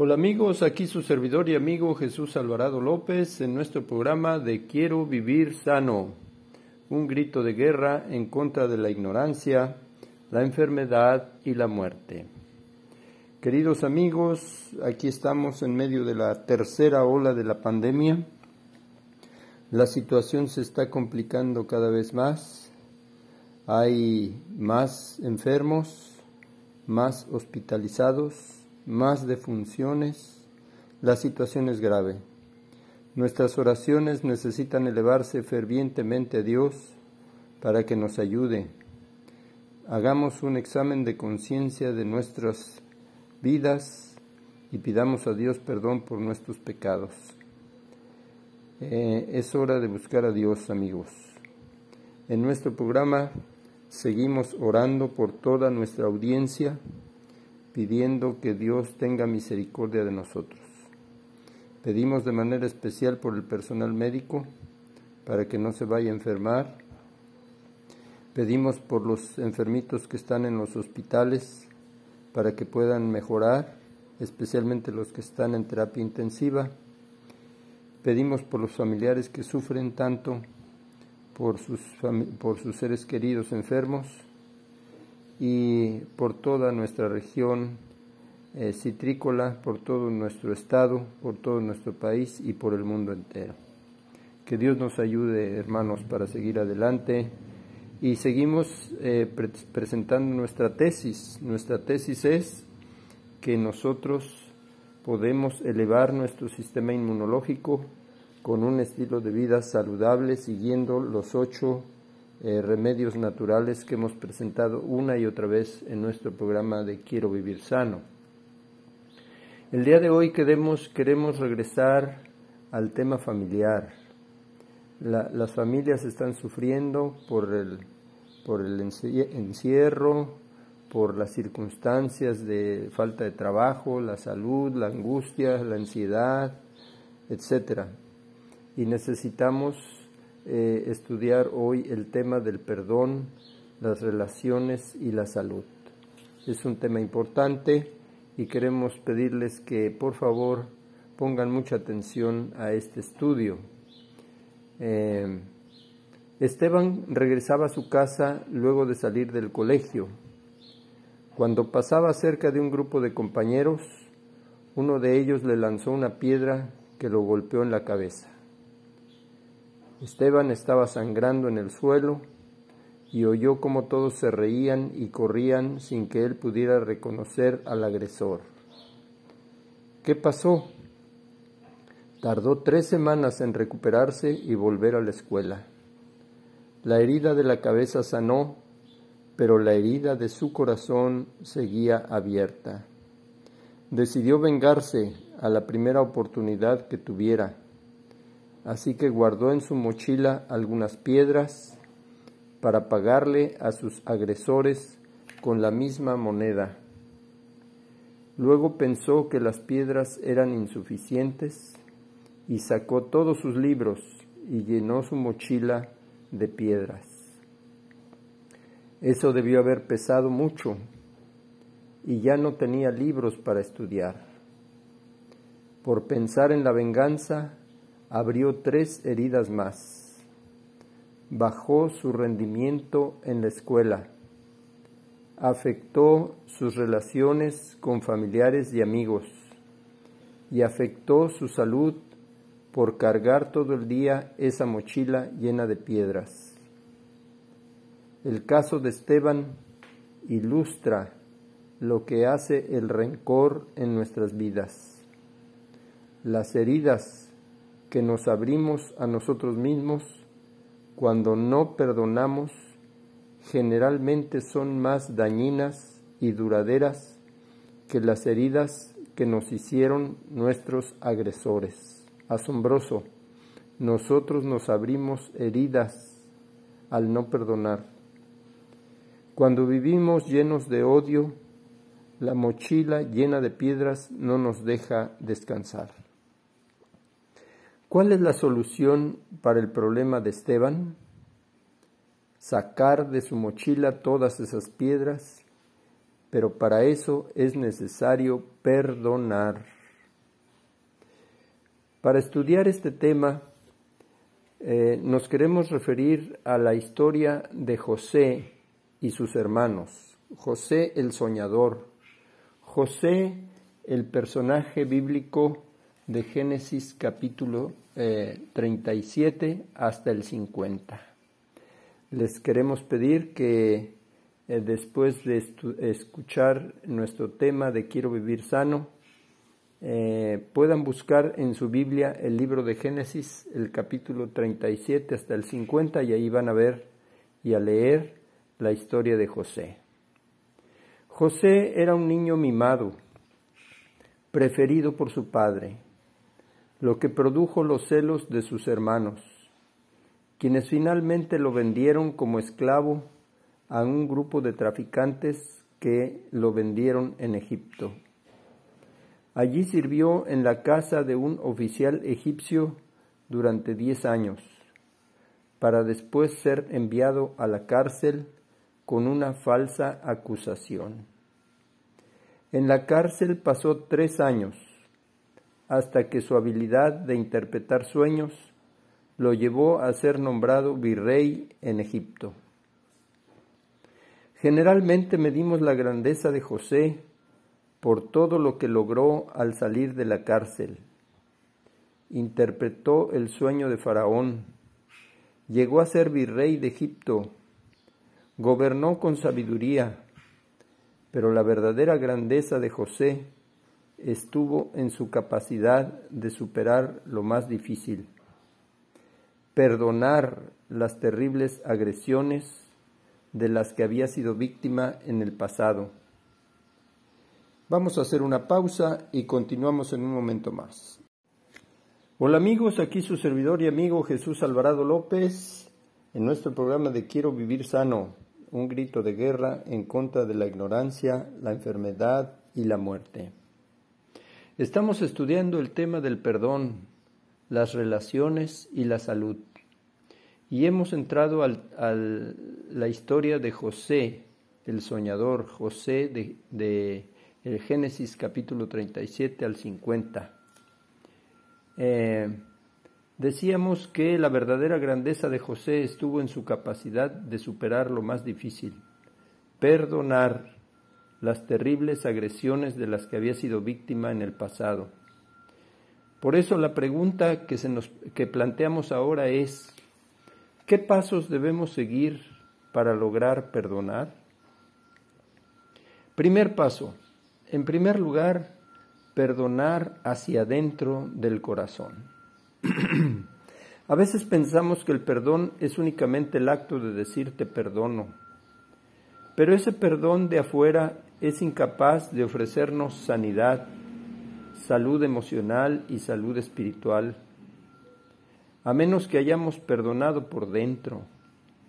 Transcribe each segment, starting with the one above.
Hola amigos, aquí su servidor y amigo Jesús Alvarado López en nuestro programa de Quiero vivir sano, un grito de guerra en contra de la ignorancia, la enfermedad y la muerte. Queridos amigos, aquí estamos en medio de la tercera ola de la pandemia. La situación se está complicando cada vez más. Hay más enfermos, más hospitalizados, más defunciones, la situación es grave. Nuestras oraciones necesitan elevarse fervientemente a Dios para que nos ayude. Hagamos un examen de conciencia de nuestras vidas y pidamos a Dios perdón por nuestros pecados. Eh, es hora de buscar a Dios, amigos. En nuestro programa seguimos orando por toda nuestra audiencia pidiendo que Dios tenga misericordia de nosotros. Pedimos de manera especial por el personal médico para que no se vaya a enfermar. Pedimos por los enfermitos que están en los hospitales para que puedan mejorar, especialmente los que están en terapia intensiva. Pedimos por los familiares que sufren tanto por sus, por sus seres queridos enfermos y por toda nuestra región eh, citrícola, por todo nuestro estado, por todo nuestro país y por el mundo entero. Que Dios nos ayude, hermanos, para seguir adelante. Y seguimos eh, presentando nuestra tesis. Nuestra tesis es que nosotros podemos elevar nuestro sistema inmunológico con un estilo de vida saludable siguiendo los ocho eh, remedios naturales que hemos presentado una y otra vez en nuestro programa de Quiero Vivir Sano. El día de hoy queremos, queremos regresar al tema familiar. las familias están sufriendo por el, por el encierro, por las circunstancias de falta de trabajo, la salud, la angustia, la ansiedad, etc. Y necesitamos eh, estudiar hoy el tema del perdón, las relaciones y la salud. Es un tema importante y queremos pedirles que por favor pongan mucha atención a este estudio. Eh, Esteban regresaba a su casa luego de salir del colegio. Cuando pasaba cerca de un grupo de compañeros, uno de ellos le lanzó una piedra que lo golpeó en la cabeza. Esteban estaba sangrando en el suelo y oyó cómo todos se reían y corrían sin que él pudiera reconocer al agresor. ¿Qué pasó? Tardó tres semanas en recuperarse y volver a la escuela. La herida de la cabeza sanó, pero la herida de su corazón seguía abierta. Decidió vengarse a la primera oportunidad que tuviera así que guardó en su mochila algunas piedras para pagarle a sus agresores con la misma moneda. Luego pensó que las piedras eran insuficientes y sacó todos sus libros y llenó su mochila de piedras. Eso debió haber pesado mucho y ya no tenía libros para estudiar. Por pensar en la venganza, abrió tres heridas más. Bajó su rendimiento en la escuela. Afectó sus relaciones con familiares y amigos. Y afectó su salud por cargar todo el día esa mochila llena de piedras. El caso de Esteban ilustra lo que hace el rencor en nuestras vidas. Las heridas que nos abrimos a nosotros mismos cuando no perdonamos generalmente son más dañinas y duraderas que las heridas que nos hicieron nuestros agresores. Asombroso, nosotros nos abrimos heridas al no perdonar. Cuando vivimos llenos de odio, la mochila llena de piedras no nos deja descansar. ¿Cuál es la solución para el problema de Esteban? Sacar de su mochila todas esas piedras, pero para eso es necesario perdonar. Para estudiar este tema, eh, nos queremos referir a la historia de José y sus hermanos. José el soñador. José el personaje bíblico de Génesis capítulo 37 eh, hasta el 50. Les queremos pedir que eh, después de escuchar nuestro tema de Quiero vivir sano, eh, puedan buscar en su Biblia el libro de Génesis, el capítulo 37 hasta el 50, y ahí van a ver y a leer la historia de José. José era un niño mimado, preferido por su padre, lo que produjo los celos de sus hermanos, quienes finalmente lo vendieron como esclavo a un grupo de traficantes que lo vendieron en Egipto. Allí sirvió en la casa de un oficial egipcio durante diez años, para después ser enviado a la cárcel con una falsa acusación. En la cárcel pasó tres años, hasta que su habilidad de interpretar sueños lo llevó a ser nombrado virrey en Egipto. Generalmente medimos la grandeza de José por todo lo que logró al salir de la cárcel. Interpretó el sueño de Faraón, llegó a ser virrey de Egipto, gobernó con sabiduría, pero la verdadera grandeza de José estuvo en su capacidad de superar lo más difícil, perdonar las terribles agresiones de las que había sido víctima en el pasado Vamos a hacer una pausa y continuamos en un momento más. Hola amigos, aquí su servidor y amigo Jesús Alvarado López en nuestro programa de Quiero vivir sano, un grito de guerra en contra de la ignorancia, la enfermedad y la muerte. Estamos estudiando el tema del perdón, las relaciones y la salud. Y hemos entrado a la historia de José, el soñador, José de el Génesis capítulo 37 al 50. Eh, decíamos que la verdadera grandeza de José estuvo en su capacidad de superar lo más difícil, perdonar las terribles agresiones de las que había sido víctima en el pasado. Por eso la pregunta que, se nos, que planteamos ahora es, ¿qué pasos debemos seguir para lograr perdonar? Primer paso, en primer lugar, perdonar hacia adentro del corazón. A veces pensamos que el perdón es únicamente el acto de decirte perdono, pero ese perdón de afuera es incapaz de ofrecernos sanidad, salud emocional y salud espiritual, a menos que hayamos perdonado por dentro,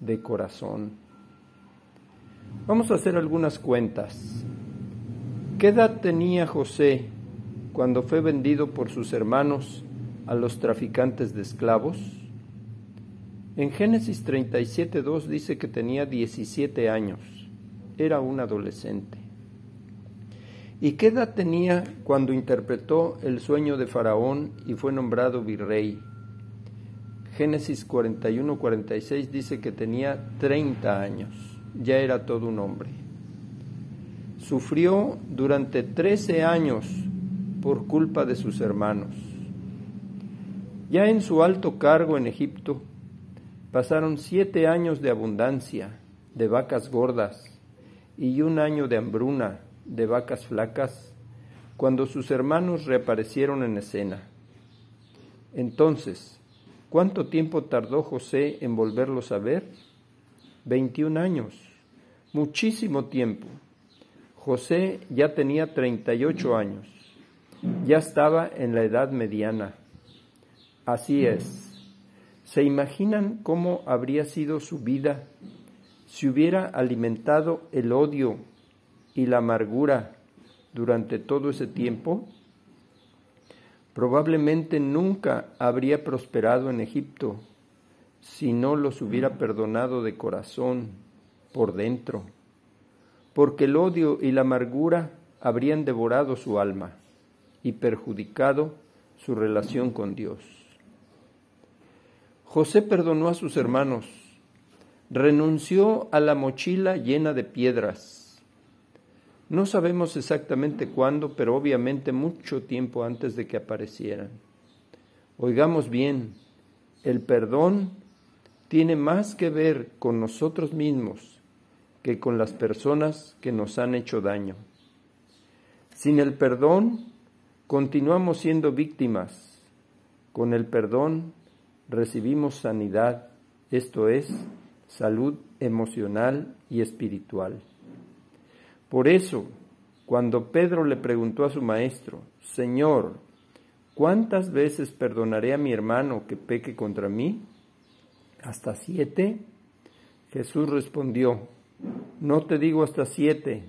de corazón. Vamos a hacer algunas cuentas. ¿Qué edad tenía José cuando fue vendido por sus hermanos a los traficantes de esclavos? En Génesis 37.2 dice que tenía 17 años, era un adolescente. ¿Y qué edad tenía cuando interpretó el sueño de Faraón y fue nombrado virrey? Génesis 41-46 dice que tenía 30 años, ya era todo un hombre sufrió durante trece años por culpa de sus hermanos. Ya en su alto cargo en Egipto, pasaron siete años de abundancia, de vacas gordas, y un año de hambruna, de vacas flacas, cuando sus hermanos reaparecieron en escena. Entonces, ¿cuánto tiempo tardó José en volverlos a ver? Veintiún años, muchísimo tiempo. José ya tenía 38 años, ya estaba en la edad mediana. Así es. ¿Se imaginan cómo habría sido su vida si hubiera alimentado el odio y la amargura durante todo ese tiempo? Probablemente nunca habría prosperado en Egipto si no los hubiera perdonado de corazón, por dentro porque el odio y la amargura habrían devorado su alma y perjudicado su relación con Dios. José perdonó a sus hermanos, renunció a la mochila llena de piedras. No sabemos exactamente cuándo, pero obviamente mucho tiempo antes de que aparecieran. Oigamos bien, el perdón tiene más que ver con nosotros mismos que con las personas que nos han hecho daño. Sin el perdón, continuamos siendo víctimas. Con el perdón, recibimos sanidad, esto es, salud emocional y espiritual. Por eso, cuando Pedro le preguntó a su maestro, Señor, ¿cuántas veces perdonaré a mi hermano que peque contra mí? ¿Hasta siete? Jesús respondió, no te digo hasta siete,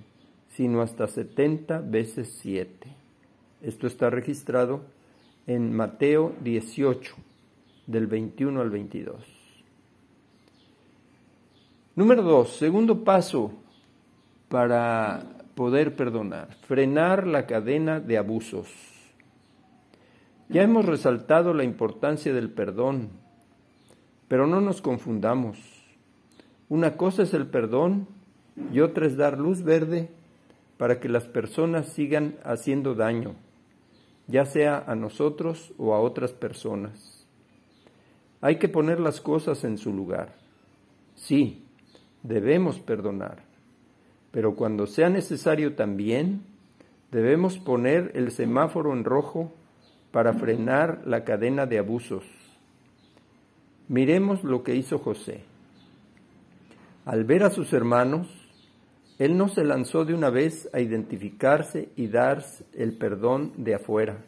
sino hasta setenta veces siete. Esto está registrado en Mateo 18, del 21 al 22. Número dos, segundo paso para poder perdonar, frenar la cadena de abusos. Ya hemos resaltado la importancia del perdón, pero no nos confundamos. Una cosa es el perdón y otra es dar luz verde para que las personas sigan haciendo daño, ya sea a nosotros o a otras personas. Hay que poner las cosas en su lugar. Sí, debemos perdonar, pero cuando sea necesario también debemos poner el semáforo en rojo para frenar la cadena de abusos Miremos lo que hizo José. Al ver a sus hermanos, él no se lanzó de una vez a identificarse y dar el perdón de afuera.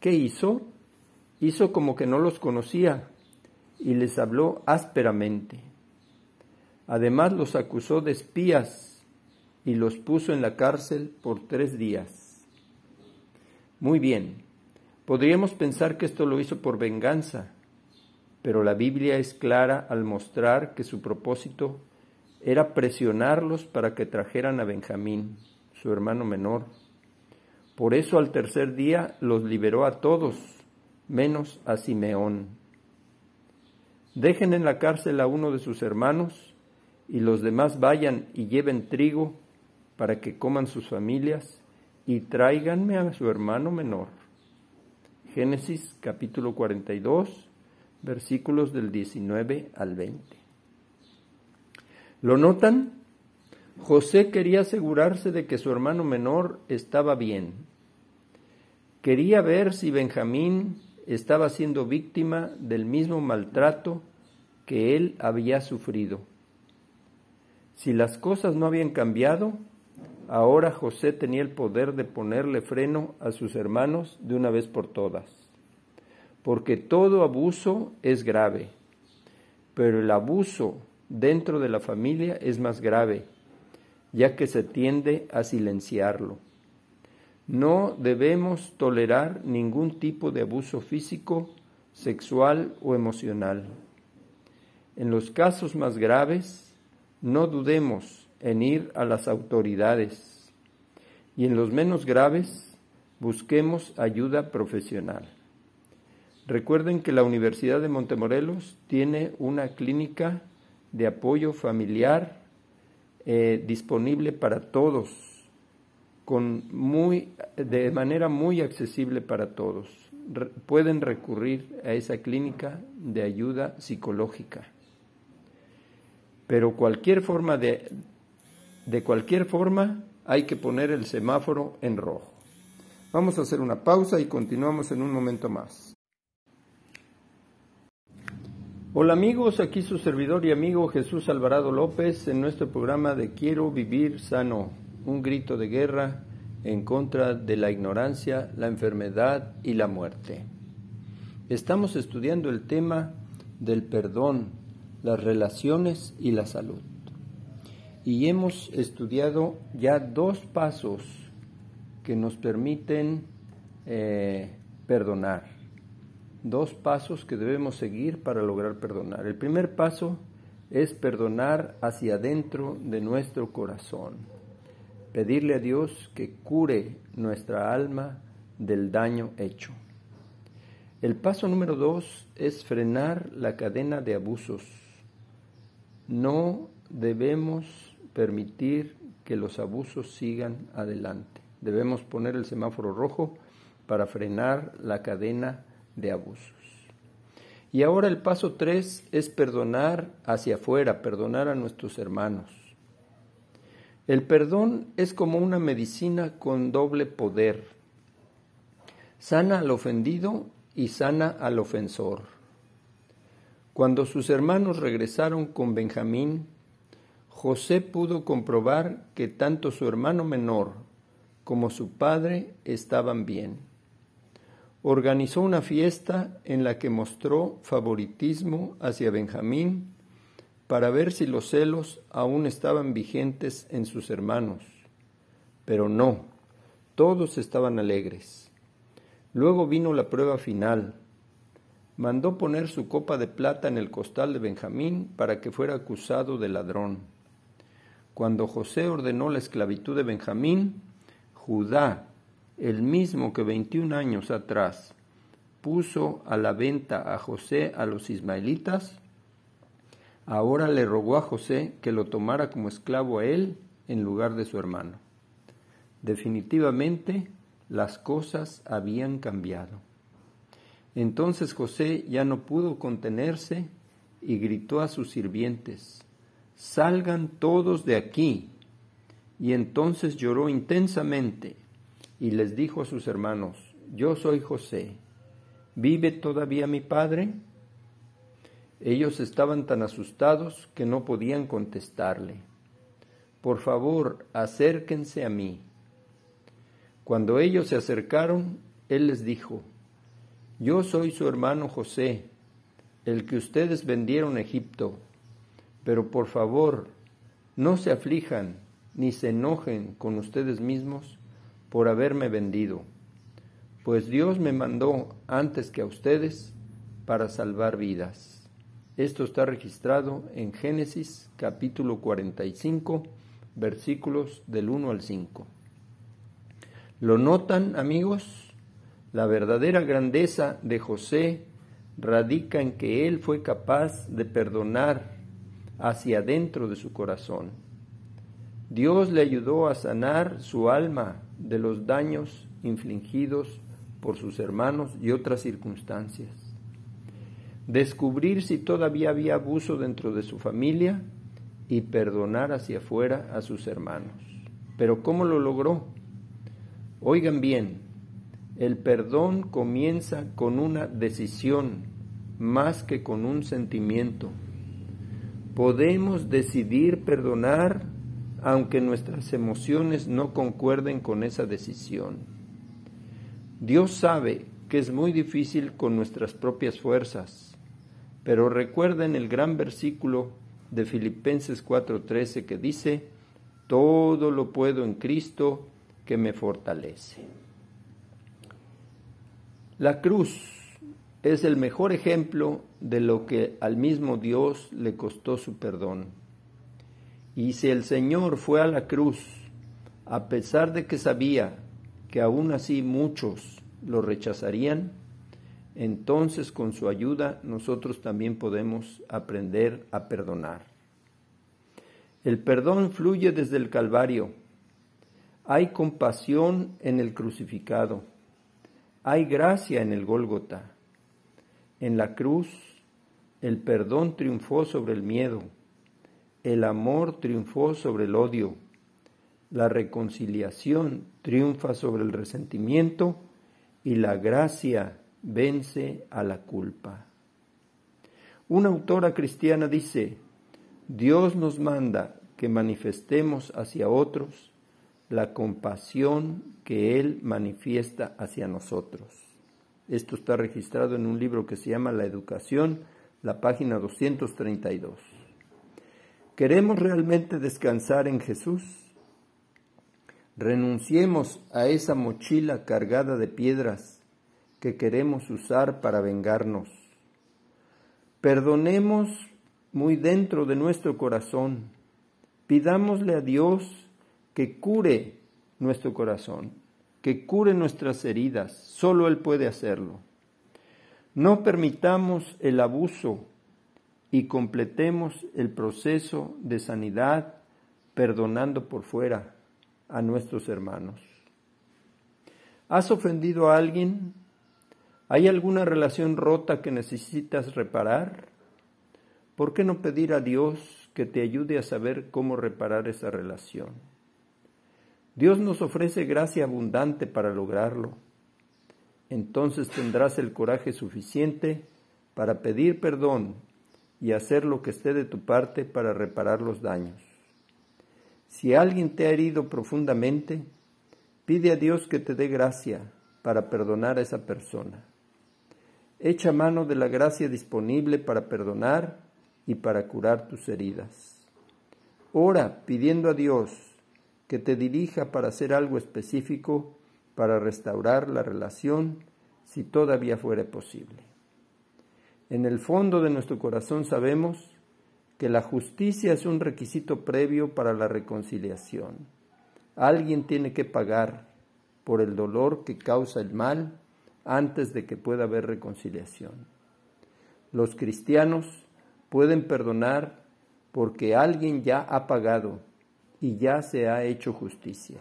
¿Qué hizo? Hizo como que no los conocía y les habló ásperamente. Además los acusó de espías y los puso en la cárcel por tres días. Muy bien, podríamos pensar que esto lo hizo por venganza, pero la Biblia es clara al mostrar que su propósito era presionarlos para que trajeran a Benjamín, su hermano menor. Por eso al tercer día los liberó a todos, menos a Simeón. Dejen en la cárcel a uno de sus hermanos y los demás vayan y lleven trigo para que coman sus familias y tráiganme a su hermano menor. Génesis capítulo 42, versículos del 19 al 20. ¿Lo notan? José quería asegurarse de que su hermano menor estaba bien. Quería ver si Benjamín estaba siendo víctima del mismo maltrato que él había sufrido. Si las cosas no habían cambiado, ahora José tenía el poder de ponerle freno a sus hermanos de una vez por todas porque todo abuso es grave, pero el abuso dentro de la familia es más grave, ya que se tiende a silenciarlo. No debemos tolerar ningún tipo de abuso físico, sexual o emocional. En los casos más graves, no dudemos en ir a las autoridades y en los menos graves, busquemos ayuda profesional. Recuerden que la Universidad de Montemorelos tiene una clínica de apoyo familiar eh, disponible para todos, con muy, de manera muy accesible para todos. pueden recurrir a esa clínica de ayuda psicológica. Pero cualquier forma de, de cualquier forma hay que poner el semáforo en rojo. Vamos a hacer una pausa y continuamos en un momento más. Hola amigos, aquí su servidor y amigo Jesús Alvarado López en nuestro programa de Quiero vivir sano, un grito de guerra en contra de la ignorancia, la enfermedad y la muerte. Estamos estudiando el tema del perdón, las relaciones y la salud. Y hemos estudiado ya dos pasos que nos permiten eh, perdonar dos pasos que debemos seguir para lograr perdonar. El primer paso es perdonar hacia adentro de nuestro corazón. Pedirle a Dios que cure nuestra alma del daño hecho. El paso número dos es frenar la cadena de abusos. No debemos permitir que los abusos sigan adelante. Debemos poner el semáforo rojo para frenar la cadena de abusos. Y ahora el paso tres es perdonar hacia afuera, perdonar a nuestros hermanos. El perdón es como una medicina con doble poder. Sana al ofendido y sana al ofensor. Cuando sus hermanos regresaron con Benjamín, José pudo comprobar que tanto su hermano menor como su padre estaban bien organizó una fiesta en la que mostró favoritismo hacia Benjamín para ver si los celos aún estaban vigentes en sus hermanos. Pero no, todos estaban alegres. Luego vino la prueba final. Mandó poner su copa de plata en el costal de Benjamín para que fuera acusado de ladrón. Cuando José ordenó la esclavitud de Benjamín, Judá el mismo que 21 años atrás puso a la venta a José a los ismaelitas, ahora le rogó a José que lo tomara como esclavo a él en lugar de su hermano. Definitivamente las cosas habían cambiado. Entonces José ya no pudo contenerse y gritó a sus sirvientes, Salgan todos de aquí. Y entonces lloró intensamente y les dijo a sus hermanos, yo soy José, ¿vive todavía mi padre? Ellos estaban tan asustados que no podían contestarle. Por favor, acérquense a mí. Cuando ellos se acercaron, él les dijo, Yo soy su hermano José, el que ustedes vendieron Egipto, pero por favor, no se aflijan ni se enojen con ustedes mismos por haberme vendido, pues Dios me mandó antes que a ustedes para salvar vidas. Esto está registrado en Génesis capítulo 45, versículos del 1 al 5. ¿Lo notan, amigos? La verdadera grandeza de José radica en que él fue capaz de perdonar hacia adentro de su corazón. Dios le ayudó a sanar su alma de los daños infligidos por sus hermanos y otras circunstancias. Descubrir si todavía había abuso dentro de su familia y perdonar hacia afuera a sus hermanos. Pero ¿cómo lo logró? Oigan bien, el perdón comienza con una decisión más que con un sentimiento. Podemos decidir perdonar aunque nuestras emociones no concuerden con esa decisión. Dios sabe que es muy difícil con nuestras propias fuerzas, pero recuerden el gran versículo de Filipenses 4:13 que dice, todo lo puedo en Cristo que me fortalece. La cruz es el mejor ejemplo de lo que al mismo Dios le costó su perdón. Y si el Señor fue a la cruz, a pesar de que sabía que aún así muchos lo rechazarían, entonces con su ayuda nosotros también podemos aprender a perdonar. El perdón fluye desde el Calvario. Hay compasión en el crucificado. Hay gracia en el Gólgota. En la cruz, el perdón triunfó sobre el miedo el amor triunfó sobre el odio, la reconciliación triunfa sobre el resentimiento y la gracia vence a la culpa. Una autora cristiana dice, Dios nos manda que manifestemos hacia otros la compasión que Él manifiesta hacia nosotros. Esto está registrado en un libro que se llama La Educación, la página 232. ¿Queremos realmente descansar en Jesús? Renunciemos a esa mochila cargada de piedras que queremos usar para vengarnos. Perdonemos muy dentro de nuestro corazón. Pidámosle a Dios que cure nuestro corazón, que cure nuestras heridas. Solo Él puede hacerlo. No permitamos el abuso y completemos el proceso de sanidad perdonando por fuera a nuestros hermanos. ¿Has ofendido a alguien? ¿Hay alguna relación rota que necesitas reparar? ¿Por qué no pedir a Dios que te ayude a saber cómo reparar esa relación? Dios nos ofrece gracia abundante para lograrlo. Entonces tendrás el coraje suficiente para pedir perdón y hacer lo que esté de tu parte para reparar los daños. Si alguien te ha herido profundamente, pide a Dios que te dé gracia para perdonar a esa persona. Echa mano de la gracia disponible para perdonar y para curar tus heridas. Ora pidiendo a Dios que te dirija para hacer algo específico para restaurar la relación si todavía fuera posible. En el fondo de nuestro corazón sabemos que la justicia es un requisito previo para la reconciliación. Alguien tiene que pagar por el dolor que causa el mal antes de que pueda haber reconciliación. Los cristianos pueden perdonar porque alguien ya ha pagado y ya se ha hecho justicia.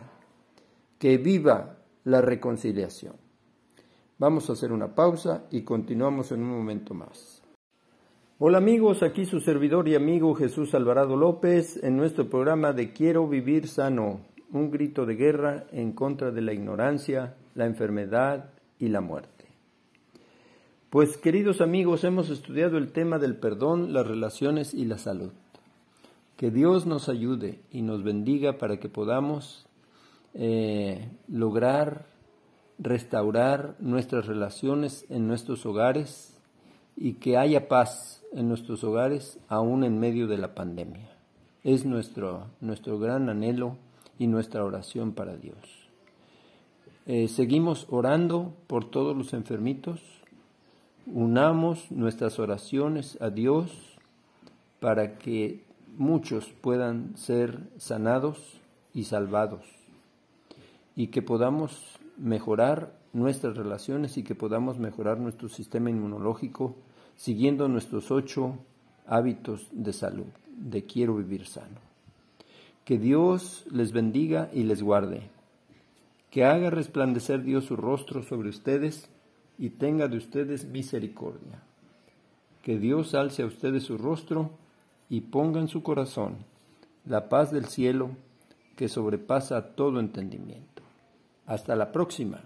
Que viva la reconciliación. Vamos a hacer una pausa y continuamos en un momento más. Hola amigos, aquí su servidor y amigo Jesús Alvarado López en nuestro programa de Quiero vivir sano, un grito de guerra en contra de la ignorancia, la enfermedad y la muerte. Pues queridos amigos, hemos estudiado el tema del perdón, las relaciones y la salud. Que Dios nos ayude y nos bendiga para que podamos eh, lograr restaurar nuestras relaciones en nuestros hogares y que haya paz en nuestros hogares aún en medio de la pandemia. Es nuestro, nuestro gran anhelo y nuestra oración para Dios. Eh, seguimos orando por todos los enfermitos. Unamos nuestras oraciones a Dios para que muchos puedan ser sanados y salvados y que podamos mejorar nuestras relaciones y que podamos mejorar nuestro sistema inmunológico siguiendo nuestros ocho hábitos de salud, de quiero vivir sano. Que Dios les bendiga y les guarde. Que haga resplandecer Dios su rostro sobre ustedes y tenga de ustedes misericordia. Que Dios alce a ustedes su rostro y ponga en su corazón la paz del cielo que sobrepasa todo entendimiento. Hasta la próxima.